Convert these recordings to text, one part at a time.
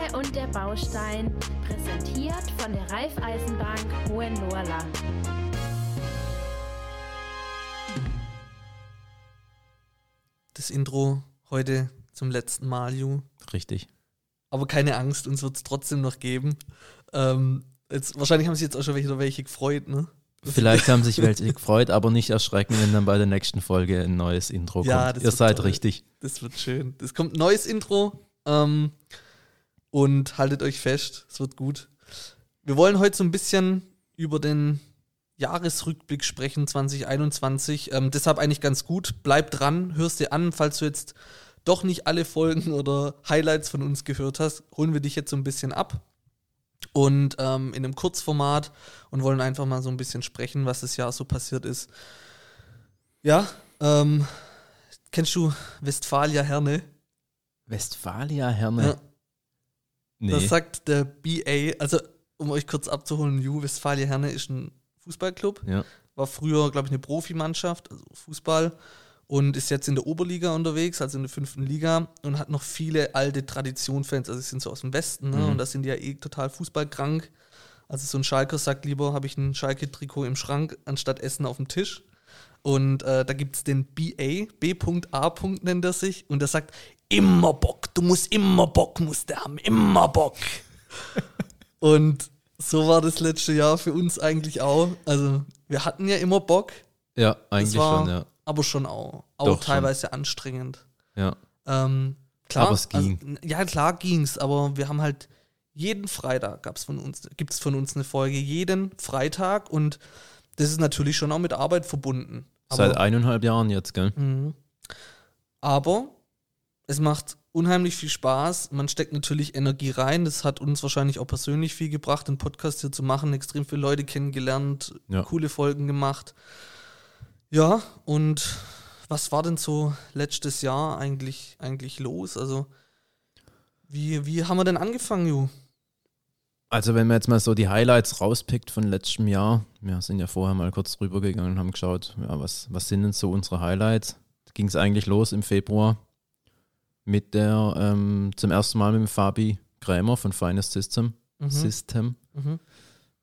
Henne und der Baustein, präsentiert von der Raiffeisenbank Hohenlohrland. Das Intro heute zum letzten Mal, Ju. Richtig. Aber keine Angst, uns wird es trotzdem noch geben. Ähm, jetzt, wahrscheinlich haben sich jetzt auch schon welche, welche gefreut, ne? Vielleicht haben sich welche gefreut, aber nicht erschrecken, wenn dann bei der nächsten Folge ein neues Intro Ja, kommt. das Ihr seid toll. richtig. Das wird schön. Es kommt ein neues Intro. Ähm, und haltet euch fest, es wird gut. Wir wollen heute so ein bisschen über den Jahresrückblick sprechen, 2021. Ähm, deshalb eigentlich ganz gut. Bleib dran, hörst dir an, falls du jetzt doch nicht alle Folgen oder Highlights von uns gehört hast, holen wir dich jetzt so ein bisschen ab. Und ähm, in einem Kurzformat und wollen einfach mal so ein bisschen sprechen, was das Jahr so passiert ist. Ja, ähm, kennst du Westfalia Herne? Westfalia Herne. Ja. Nee. Das sagt der BA, also um euch kurz abzuholen, Ju Westfalia Herne ist ein Fußballclub, ja. war früher, glaube ich, eine Profimannschaft, also Fußball, und ist jetzt in der Oberliga unterwegs, also in der fünften Liga, und hat noch viele alte Tradition-Fans, also sie sind so aus dem Westen, ne? Mhm. und da sind die ja eh total fußballkrank. Also so ein Schalker sagt lieber, habe ich ein Schalke-Trikot im Schrank, anstatt Essen auf dem Tisch. Und äh, da gibt es den BA, B.A. nennt er sich, und der sagt, immer Bock, du musst immer Bock, musst der haben, immer Bock. und so war das letzte Jahr für uns eigentlich auch. Also wir hatten ja immer Bock, ja, eigentlich war schon, ja. aber schon auch, auch Doch, schon. teilweise anstrengend. ja. Ähm, klar, Aber es ging. Also, ja, klar ging's, aber wir haben halt jeden Freitag gab's von uns, gibt's von uns eine Folge, jeden Freitag und das ist natürlich schon auch mit Arbeit verbunden. Seit Aber, eineinhalb Jahren jetzt, gell? Mhm. aber es macht unheimlich viel Spaß. Man steckt natürlich Energie rein. Das hat uns wahrscheinlich auch persönlich viel gebracht, den Podcast hier zu machen. Extrem viele Leute kennengelernt, Ja. coole Folgen gemacht. Ja, und was war denn so letztes Jahr eigentlich, eigentlich los? Also, wie, wie haben wir denn angefangen, Ju? Also wenn man jetzt mal so die Highlights rauspickt von letztem Jahr, wir sind ja vorher mal kurz drüber gegangen und haben geschaut, ja, was, was sind denn so unsere Highlights? Ging es eigentlich los im Februar mit der, ähm, zum ersten Mal mit dem Fabi Krämer von Finest System, Mhm. System Mhm.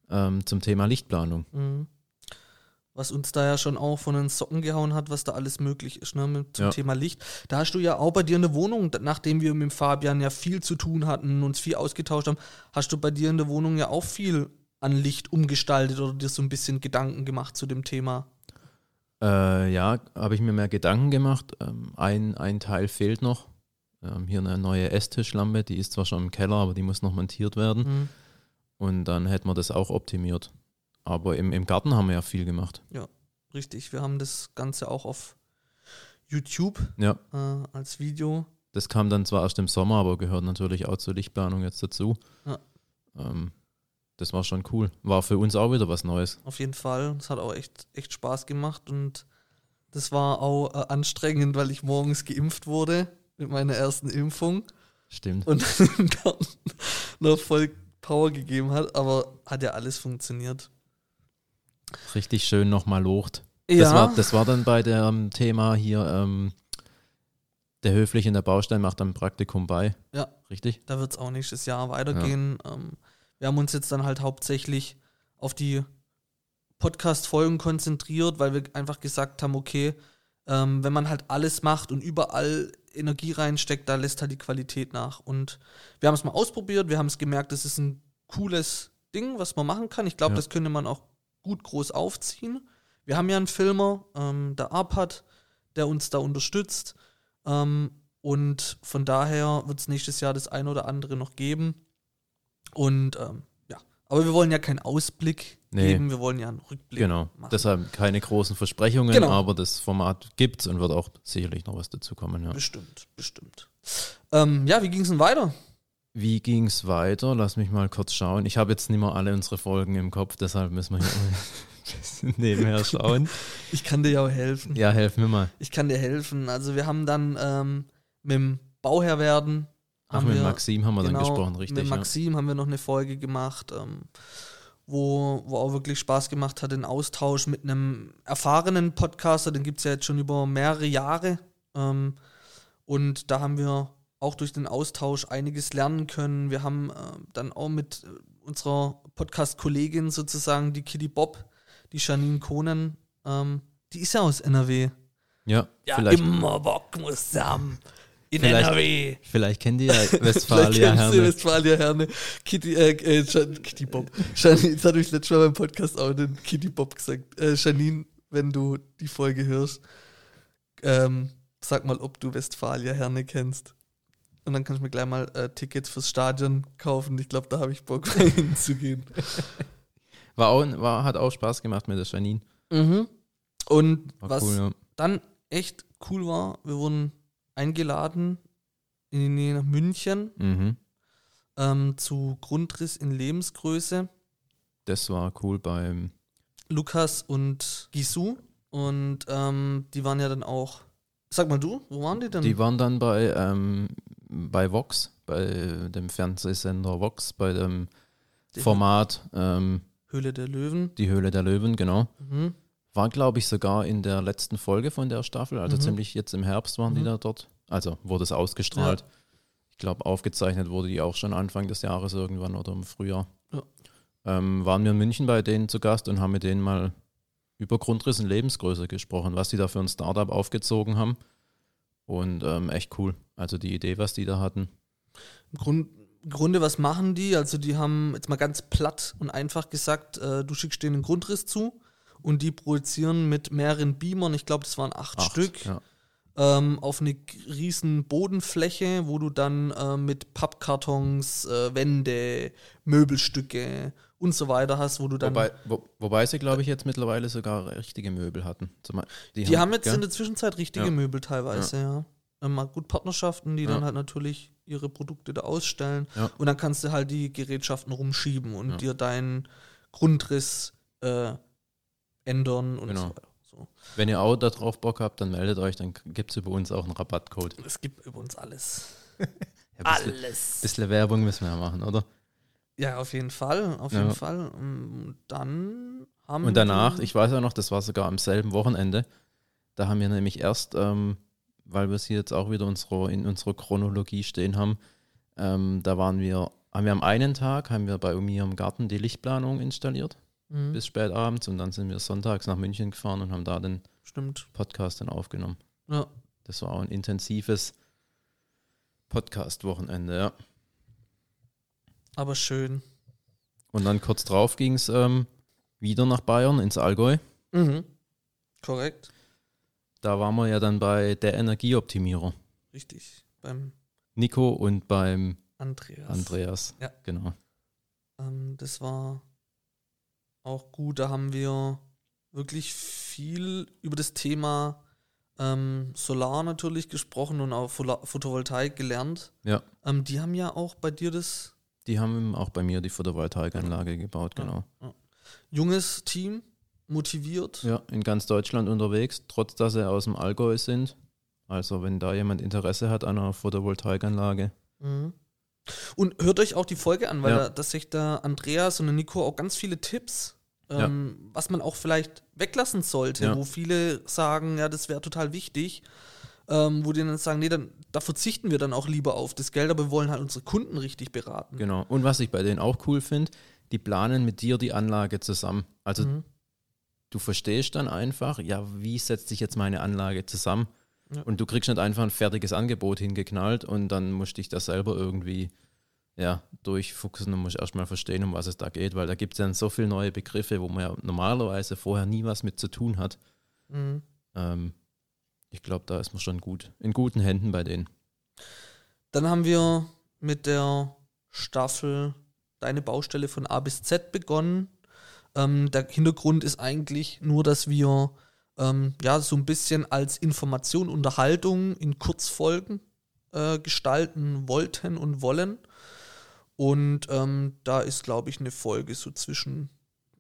ähm, zum Thema Lichtplanung. Mhm. Was uns da ja schon auch von den Socken gehauen hat, was da alles möglich ist, ne, mit, zum Ja. Thema Licht. Da hast du ja auch bei dir in der Wohnung, nachdem wir mit dem Fabian ja viel zu tun hatten, uns viel ausgetauscht haben, hast du bei dir in der Wohnung ja auch viel an Licht umgestaltet oder dir so ein bisschen Gedanken gemacht zu dem Thema. Äh, ja, habe ich mir mehr Gedanken gemacht. Ähm, ein, ein Teil fehlt noch. Ähm, hier eine neue Esstischlampe, die ist zwar schon im Keller, aber die muss noch montiert werden. Mhm. Und dann hätten wir das auch optimiert. Aber im, im Garten haben wir ja viel gemacht. Richtig, wir haben das Ganze auch auf YouTube Ja, äh, als Video. das kam dann zwar erst im Sommer, aber gehört natürlich auch zur Lichtplanung jetzt dazu. Ja. Ähm, das war schon cool. War für uns auch wieder was Neues. Auf jeden Fall. Es hat auch echt, echt Spaß gemacht und das war auch äh, anstrengend, weil ich morgens geimpft wurde mit meiner ersten Impfung Stimmt. und dann noch voll Power gegeben hat, aber hat ja alles funktioniert. Richtig schön nochmal locht. Das, Ja, war, das war dann bei dem Thema hier, ähm, der Höflich in der Baustein macht dann Praktikum bei. Ja. Richtig? da wird es auch nächstes Jahr weitergehen. Ähm, wir haben uns jetzt dann halt hauptsächlich auf die Podcast-Folgen konzentriert, weil wir einfach gesagt haben, okay, ähm, wenn man halt alles macht und überall Energie reinsteckt, da lässt halt die Qualität nach. Und wir haben es mal ausprobiert, wir haben es gemerkt, das ist ein cooles Ding, was man machen kann. Ich glaube, Ja. das könnte man auch gut groß aufziehen. Wir haben ja einen Filmer, ähm, der Arpad, der uns da unterstützt. Ähm, und von daher wird es nächstes Jahr das eine oder andere noch geben. Und ähm, aber wir wollen ja keinen Ausblick Nee. geben, wir wollen ja einen Rückblick Genau. machen. Deshalb keine großen Versprechungen, Genau. aber das Format gibt's und wird auch sicherlich noch was dazu kommen. Ja. Bestimmt, bestimmt. Ähm, ja, wie ging es denn weiter? Wie ging's weiter? Lass mich mal kurz schauen. Ich habe jetzt nicht mehr alle unsere Folgen im Kopf, deshalb müssen wir hier ein bisschen nebenher schauen. Ich kann dir ja auch helfen. Ja, helf mir mal. Ich kann dir helfen. Also wir haben dann ähm, mit dem Bauherr werden. Ach, haben mit wir- Maxim haben wir dann genau, gesprochen, richtig. Mit ja. Maxim haben wir noch eine Folge gemacht, ähm, wo, wo auch wirklich Spaß gemacht hat, den Austausch mit einem erfahrenen Podcaster, den gibt es ja jetzt schon über mehrere Jahre. Ähm, und da haben wir auch durch den Austausch einiges lernen können. Wir haben äh, dann auch mit äh, unserer Podcast-Kollegin sozusagen, die Kitty Bob, die Janine Kohnen, ähm, die ist ja aus NRW. Ja, vielleicht, immer Bock muss haben. In Vielleicht- NRW. vielleicht kennt ihr ja Westfalia Herne. Westfalia Herne. Kitty, äh, äh, Kitty Bob. Janine, das hatte ich letztes Mal beim Podcast auch den Kitty Bob gesagt. Äh, Janine, wenn du die Folge hörst, ähm, sag mal, ob du Westfalia Herne kennst. Und dann kannst du mir gleich mal äh, Tickets fürs Stadion kaufen. Ich glaube, da habe ich Bock, hinzugehen. War auch, war, hat auch Spaß gemacht mit der Janine. Mhm. Und War was cool, ja. dann echt cool war, wir wurden eingeladen in die Nähe nach München Mhm. ähm, zu Grundriss in Lebensgröße. Das war cool beim, Lukas und Gisu. Und ähm, die waren ja dann auch. Sag mal du, wo waren die denn? die waren dann bei, ähm, bei Vox, bei dem Fernsehsender Vox, bei dem Die Format ähm, Höhle der Löwen. Die Höhle der Löwen, genau. Mhm. War, glaube ich, sogar in der letzten Folge von der Staffel, also Mhm. ziemlich jetzt im Herbst waren die Mhm. da dort. Also wurde es ausgestrahlt. Ich glaube, aufgezeichnet wurde die auch schon Anfang des Jahres irgendwann oder im Frühjahr. Ja. Ähm, waren wir in München bei denen zu Gast und haben mit denen mal über Grundriss und Lebensgröße gesprochen, was die da für ein Startup aufgezogen haben. Und ähm, echt cool. Also die Idee, was die da hatten. Im Grund, Grunde, was machen die? Also, die haben jetzt mal ganz platt und einfach gesagt, äh, du schickst denen einen Grundriss zu und die projizieren mit mehreren Beamern, ich glaube, das waren acht, Acht, Stück, Ja. ähm, auf eine riesen Bodenfläche, wo du dann äh, mit Pappkartons, äh, Wände, Möbelstücke und so weiter hast, wo du dann. Wobei, wo, wobei sie, glaube ich, jetzt mittlerweile sogar richtige Möbel hatten. Zum, die haben jetzt gell? in der Zwischenzeit richtige Ja. Möbel teilweise, ja. Ähm, mal gut Partnerschaften, die Ja. dann halt natürlich ihre Produkte da ausstellen. Ja. Und dann kannst du halt die Gerätschaften rumschieben und Ja. dir deinen Grundriss äh, ändern und Genau. so weiter. So. Wenn ihr auch darauf Bock habt, dann meldet euch, dann gibt es über uns auch einen Rabattcode. Es gibt über uns alles. Ja, ein bisschen, Alles. bisschen Werbung müssen wir ja machen, oder? Ja, auf jeden Fall, auf Ja. jeden Fall. Und dann haben Und danach, ich weiß ja noch, das war sogar am selben Wochenende, da haben wir nämlich erst, ähm, weil wir es hier jetzt auch wieder unsere, in unserer Chronologie stehen haben, ähm, da waren wir, haben wir am einen Tag, haben wir bei mir im Garten die Lichtplanung installiert, Mhm, bis spät abends und dann sind wir sonntags nach München gefahren und haben da den stimmt. Podcast dann aufgenommen. Ja. Das war auch ein intensives Podcast-Wochenende, ja. Aber schön. Und dann kurz drauf ging es ähm, wieder nach Bayern, ins Allgäu. Mhm. Korrekt. Da waren wir ja dann bei der Energieoptimierer. Richtig. Beim Nico und beim Andreas. Andreas. Ja. Genau. Ähm, das war auch gut. Da haben wir wirklich viel über das Thema ähm, Solar natürlich gesprochen und auch Photovoltaik gelernt. Ja. Ähm, die haben ja auch bei dir das Die haben auch bei mir die Photovoltaikanlage gebaut, Ja. genau. junges Team motiviert. Ja, in ganz Deutschland unterwegs, trotz dass sie aus dem Allgäu sind. Also wenn da jemand Interesse hat an einer Photovoltaikanlage. Mhm. Und hört euch auch die Folge an, weil Ja. da, dass sich der Andreas und der Nico auch ganz viele Tipps, ähm, was man auch vielleicht weglassen sollte, Ja. wo viele sagen, ja, das wäre total wichtig, ähm, wo die dann sagen, nee, dann da verzichten wir dann auch lieber auf das Geld, aber wir wollen halt unsere Kunden richtig beraten. Genau. Und was ich bei denen auch cool finde, die planen mit dir die Anlage zusammen. Also Mhm. du verstehst dann einfach, ja, wie setzt sich jetzt meine Anlage zusammen? Ja. Und du kriegst nicht einfach ein fertiges Angebot hingeknallt und dann musst du dich da selber irgendwie ja, durchfuchsen und musst erstmal verstehen, um was es da geht, weil da gibt es ja so viele neue Begriffe, wo man ja normalerweise vorher nie was mit zu tun hat. Mhm. Ähm, ich glaube, da ist man schon gut, in guten Händen bei denen. Dann haben wir mit der Staffel Deine Baustelle von A bis Z begonnen. Ähm, der Hintergrund ist eigentlich nur, dass wir ähm, ja so ein bisschen als Information, Unterhaltung in Kurzfolgen äh, gestalten wollten und wollen. Und ähm, da ist, glaube ich, eine Folge so zwischen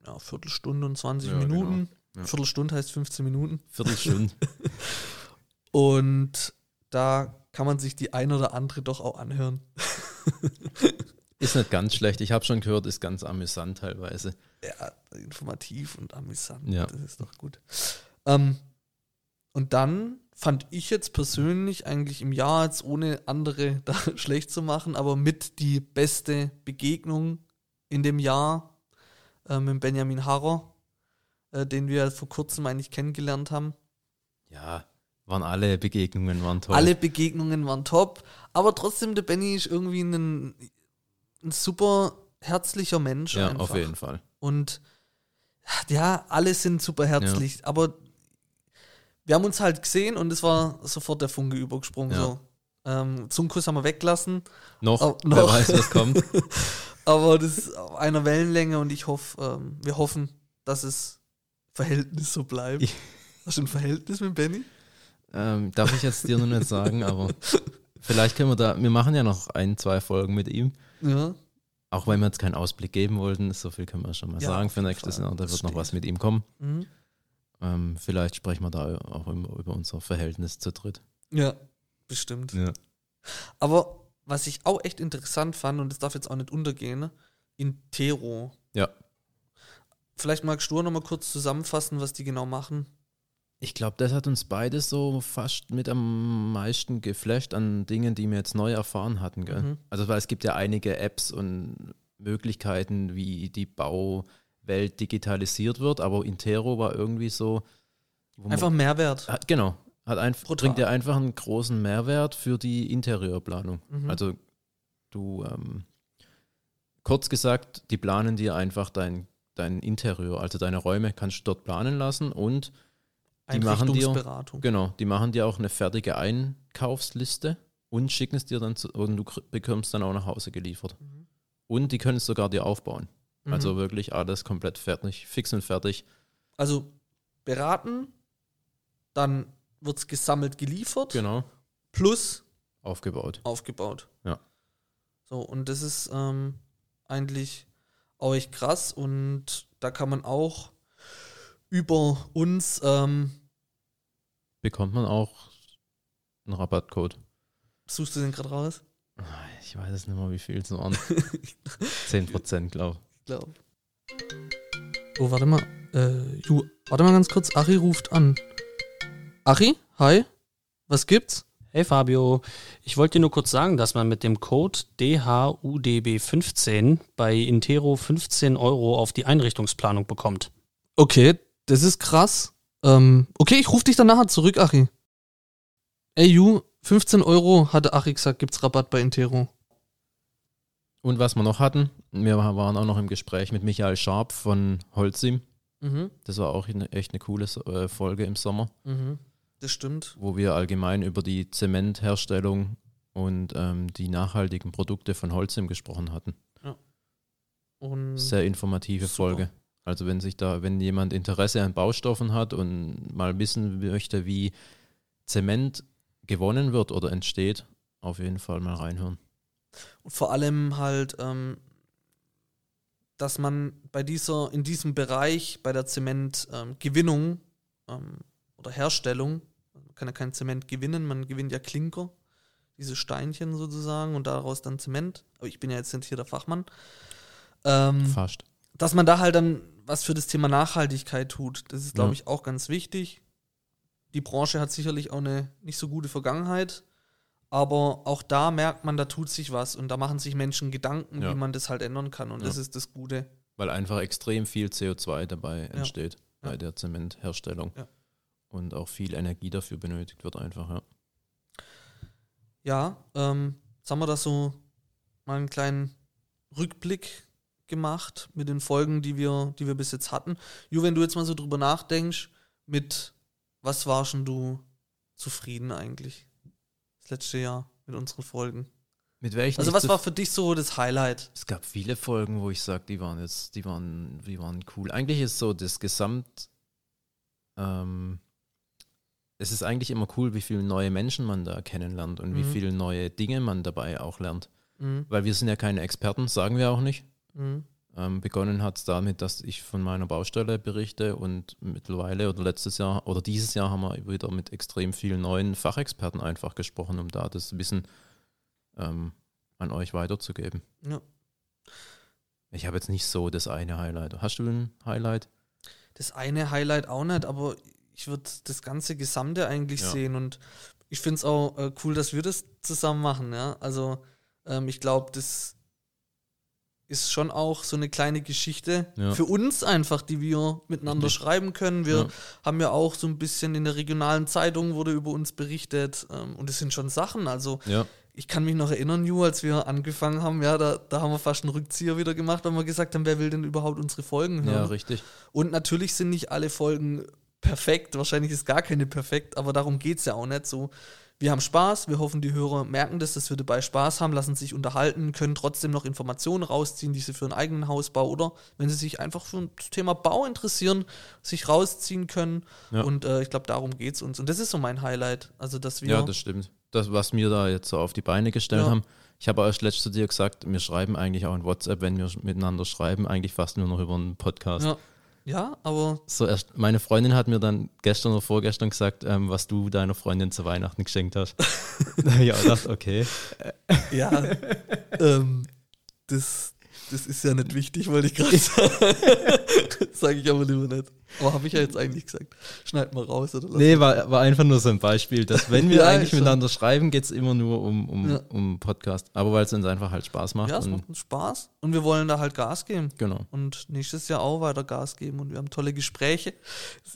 ja, Viertelstunde und 20 Ja, Minuten. genau. Ja. Viertelstunde heißt 15 Minuten. Viertelstunde. Und da kann man sich die ein oder andere doch auch anhören. ist nicht ganz schlecht. Ich habe schon gehört, ist ganz amüsant teilweise. Ja, informativ und amüsant. Ja. Das ist doch gut. Ähm, und dann fand ich jetzt persönlich eigentlich im Jahr, jetzt ohne andere da schlecht zu machen, aber mit die beste Begegnung in dem Jahr äh, mit Benjamin Harrer, äh, den wir vor kurzem eigentlich kennengelernt haben. Ja, waren alle Begegnungen waren toll. Alle Begegnungen waren top, aber trotzdem, der Benny ist irgendwie ein, ein super herzlicher Mensch. ja, einfach. auf jeden Fall. Und ja, alle sind super herzlich, aber wir haben uns halt gesehen und es war sofort der Funke übergesprungen. Ja. So. Ähm, Zungenkuss haben wir weggelassen, Noch, Oh, wer noch. weiß, was kommt. aber das ist auf einer Wellenlänge und ich hoffe, ähm, wir hoffen, dass es Verhältnis so bleibt. Ich- Hast du ein Verhältnis mit Benny? ähm, darf ich jetzt dir noch nicht sagen, aber vielleicht können wir da, wir machen ja noch ein, zwei Folgen mit ihm. Ja. Auch wenn wir jetzt keinen Ausblick geben wollten, so viel können wir schon mal Ja, sagen für nächstes. Jahr. Da wird noch was mit ihm kommen. Mhm. Ähm, vielleicht sprechen wir da auch über, über unser Verhältnis zu dritt. Ja, bestimmt. Ja. Aber was ich auch echt interessant fand, und das darf jetzt auch nicht untergehen, ne? Intero. Ja. Vielleicht magst du noch mal kurz zusammenfassen, was die genau machen. Ich glaube, das hat uns beide so fast mit am meisten geflasht an Dingen, die wir jetzt neu erfahren hatten. Gell? Mhm. Also, weil es gibt ja einige Apps und Möglichkeiten, wie die Bauwelt digitalisiert wird, aber Intero war irgendwie so. wo man- Einfach Mehrwert. hat, genau, hat ein, bringt dir einfach einen großen Mehrwert für die Interieurplanung. Mhm. Also, du, ähm, kurz gesagt, die planen dir einfach dein, dein Interieur, also deine Räume, kannst du dort planen lassen und die machen dir-. Genau, die machen dir auch eine fertige Einkaufsliste und schicken es dir dann zu, und du bekommst dann auch nach Hause geliefert. Mhm. Und die können es sogar dir aufbauen. Mhm. Also wirklich alles komplett fertig, fix und fertig. also beraten, dann wird es gesammelt geliefert, Genau, plus aufgebaut. aufgebaut. Ja. So, und das ist ähm, eigentlich auch echt krass und da kann man auch über uns ähm, Bekommt man auch einen Rabattcode. Suchst du den gerade raus? Ich weiß es nicht mehr, wie viel es waren. 10% glaube Ich glaube. Oh, warte mal. Äh, Ju, warte mal ganz kurz. Ari ruft an. Ari, hi. Was gibt's? Hey Fabio, ich wollte dir nur kurz sagen, dass man mit dem Code DHUDB15 bei Intero 15 Euro auf die Einrichtungsplanung bekommt. Okay, das ist krass. Ähm, okay, ich rufe dich dann nachher zurück, Ari. Ey, Ju, 15 Euro, hatte Ari gesagt, gibt's Rabatt bei Intero. Und was wir noch hatten, wir waren auch noch im Gespräch mit Michael Scharp von Holzim. Mhm, Das war auch eine, echt eine coole äh, Folge im Sommer. mhm. Das stimmt. wo wir allgemein über die Zementherstellung und ähm, die nachhaltigen Produkte von Holzim gesprochen hatten. Und Sehr informative Super. Folge. Also wenn sich da, wenn jemand Interesse an Baustoffen hat und mal wissen möchte, wie Zement gewonnen wird oder entsteht, auf jeden Fall mal reinhören. Und vor allem halt, ähm, dass man bei dieser, in diesem Bereich, bei der Zementgewinnung ähm, oder Herstellung, man kann ja kein Zement gewinnen, man gewinnt ja Klinker, diese Steinchen sozusagen und daraus dann Zement. Aber ich bin ja jetzt nicht hier der Fachmann. Ähm, Fast. dass man da halt dann was für das Thema Nachhaltigkeit tut. Das ist, glaube Ja. ich, auch ganz wichtig. Die Branche hat sicherlich auch eine nicht so gute Vergangenheit, aber auch da merkt man, da tut sich was und da machen sich Menschen Gedanken, Ja. wie man das halt ändern kann und Ja. das ist das Gute. Weil einfach extrem viel CO2 dabei entsteht bei Ja. der Zementherstellung. Und auch viel Energie dafür benötigt wird einfach, ja. Ja, ähm, jetzt haben wir da so mal einen kleinen Rückblick gemacht mit den Folgen, die wir, die wir bis jetzt hatten. Ju, wenn du jetzt mal so drüber nachdenkst, mit was warst denn du zufrieden eigentlich? Das letzte Jahr mit unseren Folgen. Mit welchen Also was war für dich so das Highlight? Es gab viele Folgen, wo ich sage, die waren jetzt, die waren, die waren cool. Eigentlich ist so das Gesamt, ähm, es ist eigentlich immer cool, wie viele neue Menschen man da kennenlernt und wie Mhm. viele neue Dinge man dabei auch lernt. Mhm. Weil wir sind ja keine Experten, sagen wir auch nicht. Mhm. Ähm, begonnen hat es damit, dass ich von meiner Baustelle berichte und mittlerweile oder letztes Jahr oder dieses Jahr haben wir wieder mit extrem vielen neuen Fachexperten einfach gesprochen, um da das Wissen ähm, an euch weiterzugeben. Ja. Ich habe jetzt nicht so das eine Highlight. Hast du ein Highlight? Das eine Highlight auch nicht, aber ich würde das ganze Gesamte eigentlich Ja. sehen und ich finde es auch äh, cool, dass wir das zusammen machen, ja. Also ähm, ich glaube, das ist schon auch so eine kleine Geschichte Ja. für uns einfach, die wir miteinander Richtig. schreiben können. Wir Ja. haben ja auch so ein bisschen in der regionalen Zeitung wurde über uns berichtet ähm, und es sind schon Sachen, also Ja, ich kann mich noch erinnern, Ju, als wir angefangen haben, ja, da, da haben wir fast einen Rückzieher wieder gemacht, weil wir gesagt haben, wer will denn überhaupt unsere Folgen hören? ja, richtig. Und natürlich sind nicht alle Folgen perfekt, wahrscheinlich ist gar keine perfekt, aber darum geht es ja auch nicht so. Wir haben Spaß, wir hoffen, die Hörer merken das, dass wir dabei Spaß haben, lassen sich unterhalten, können trotzdem noch Informationen rausziehen, die sie für einen eigenen Hausbau oder wenn sie sich einfach für das Thema Bau interessieren, sich rausziehen können. Ja. Und äh, ich glaube, darum geht es uns. Und das ist so mein Highlight. Also, dass wir. Ja, das stimmt. Das, was wir da jetzt so auf die Beine gestellt Ja. haben. Ich habe erst letztes zu dir gesagt, wir schreiben eigentlich auch in WhatsApp, wenn wir miteinander schreiben, eigentlich fast nur noch über einen Podcast. ja. Ja, aber So erst, meine Freundin hat mir dann gestern oder vorgestern gesagt, ähm, was du deiner Freundin zu Weihnachten geschenkt hast. ja, ich dachte, okay. Ja, ähm, das, das ist ja nicht wichtig, wollte ich gerade sagen. Sage ich aber lieber nicht. Aber habe ich ja jetzt eigentlich gesagt. Schneid mal raus oder lass Nee, war, war einfach nur so ein Beispiel, dass wenn wir Ja, eigentlich schon. miteinander schreiben, geht es immer nur um, um, Ja. um Podcast. Aber weil es uns einfach halt Spaß macht. Ja, es macht uns Spaß und wir wollen da halt Gas geben. genau. Und nächstes Jahr auch weiter Gas geben und wir haben tolle Gespräche.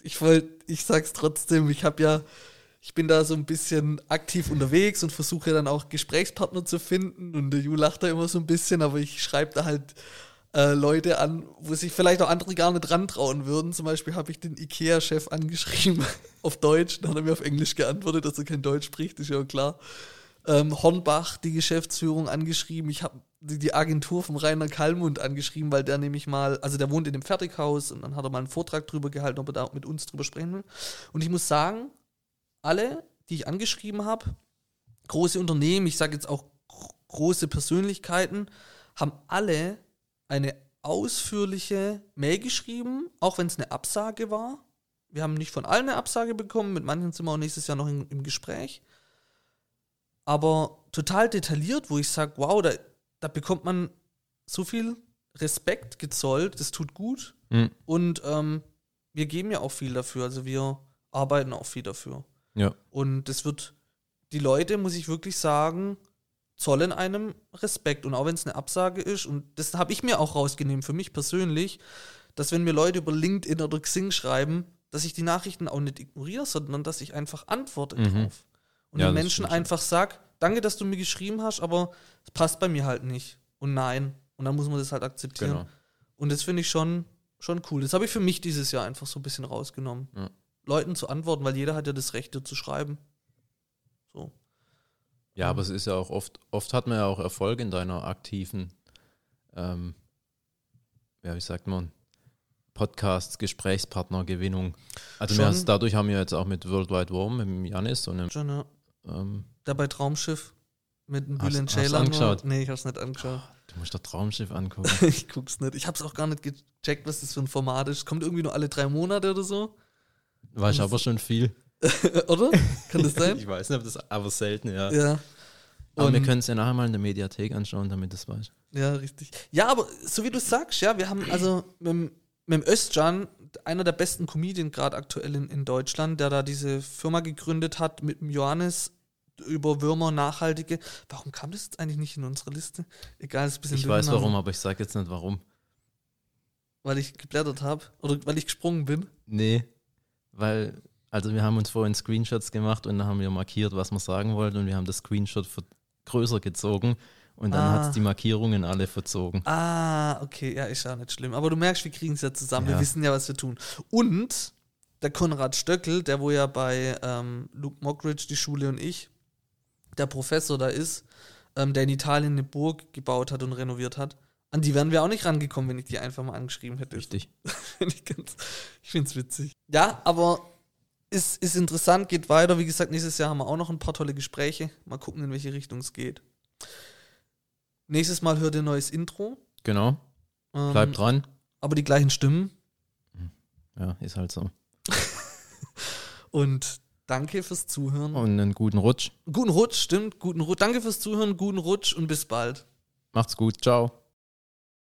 Ich wollte, ich sag's trotzdem, ich habe ja, ich bin da so ein bisschen aktiv unterwegs und versuche dann auch Gesprächspartner zu finden und der Ju lacht da immer so ein bisschen, aber ich schreibe da halt äh, Leute an, wo sich vielleicht auch andere gar nicht rantrauen würden. Zum Beispiel habe ich den IKEA-Chef angeschrieben auf Deutsch, dann hat er mir auf Englisch geantwortet, dass er kein Deutsch spricht, ist ja klar ähm, Hornbach, die Geschäftsführung, angeschrieben. Ich habe die, Agentur vom Rainer Kallmund angeschrieben, weil der nämlich mal, also der wohnt in dem Fertighaus und dann hat er mal einen Vortrag drüber gehalten, ob er da mit uns drüber sprechen will. Und ich muss sagen, alle, die ich angeschrieben habe, große Unternehmen, ich sage jetzt auch gro- große Persönlichkeiten, haben alle eine ausführliche Mail geschrieben, auch wenn es eine Absage war. Wir haben nicht von allen eine Absage bekommen, mit manchen sind wir auch nächstes Jahr noch in, im Gespräch aber total detailliert, wo ich sage, wow, da, da bekommt man so viel Respekt gezollt, das tut gut Mhm. und ähm, wir geben ja auch viel dafür, also wir arbeiten auch viel dafür. Ja. Und das wird, die Leute, muss ich wirklich sagen, zollen einem Respekt. Und auch wenn es eine Absage ist, und das habe ich mir auch rausgenommen, für mich persönlich, dass wenn mir Leute über LinkedIn oder Xing schreiben, dass ich die Nachrichten auch nicht ignoriere, sondern dass ich einfach antworte Mhm. drauf. Und Ja, den Menschen einfach sag, danke, dass du mir geschrieben hast, aber es passt bei mir halt nicht. Und nein. Und dann muss man das halt akzeptieren. Genau. Und das finde ich schon, schon cool. Das habe ich für mich dieses Jahr einfach so ein bisschen rausgenommen. Ja. Leuten zu antworten, weil jeder hat ja das Recht, dir zu schreiben. So. Ja, aber es ist ja auch oft, oft hat man ja auch Erfolg in deiner aktiven, ähm, ja, wie sagt man, Podcasts, Gesprächspartnergewinnung. Also wir Schon. hast, dadurch haben wir jetzt auch mit Worldwide Warm, mit Janis und dem, Schon, ja. ähm, Da bei Traumschiff mit dem Bülent hast du Ceylan. angeschaut? Nee, ich hab's nicht angeschaut. du musst doch Traumschiff angucken. ich guck's nicht. Ich hab's auch gar nicht gecheckt, was das für ein Format ist. Kommt irgendwie nur alle drei Monate oder so. War ich aber schon viel. oder? Kann das sein? Ich weiß nicht, ob das aber selten, ja. ja. Aber wir Und- können es ja nachher mal in der Mediathek anschauen, damit das weißt. Ja, richtig. Ja, aber so wie du sagst, ja, wir haben also mit, dem- mit Özcan, einer der besten Comedien gerade aktuell in, in Deutschland, der da diese Firma gegründet hat mit dem Johannes über Würmer, nachhaltige. Warum kam das jetzt eigentlich nicht in unsere Liste? Egal, ist ein bisschen Ich weiß durcheinander, warum, aber ich sage jetzt nicht warum. Weil ich geblättert habe oder weil ich gesprungen bin. Nee, weil, also wir haben uns vorhin Screenshots gemacht und dann haben wir markiert, was wir sagen wollten und wir haben das Screenshot größer gezogen und dann Ah. hat es die Markierungen alle verzogen. Ah, okay, ja, ist ja nicht schlimm. Aber du merkst, wir kriegen es ja zusammen. Wir Ja. wissen ja, was wir tun. Und der Konrad Stöckel, der wo ja bei ähm, Luke Mockridge, die Schule und ich, der Professor da ist, ähm, der in Italien eine Burg gebaut hat und renoviert hat, an die wären wir auch nicht rangekommen, wenn ich die einfach mal angeschrieben hätte. Richtig. Ich finde es witzig. Ja, aber ist, ist interessant, geht weiter. Wie gesagt, nächstes Jahr haben wir auch noch ein paar tolle Gespräche. Mal gucken, in welche Richtung es geht. Nächstes Mal hört ihr ein neues Intro. Genau. Ähm, Bleibt dran. Aber die gleichen Stimmen. Ja, ist halt so. Und danke fürs Zuhören. Und einen guten Rutsch. Guten Rutsch, stimmt. Guten Rutsch. Danke fürs Zuhören, guten Rutsch und bis bald. Macht's gut. Ciao.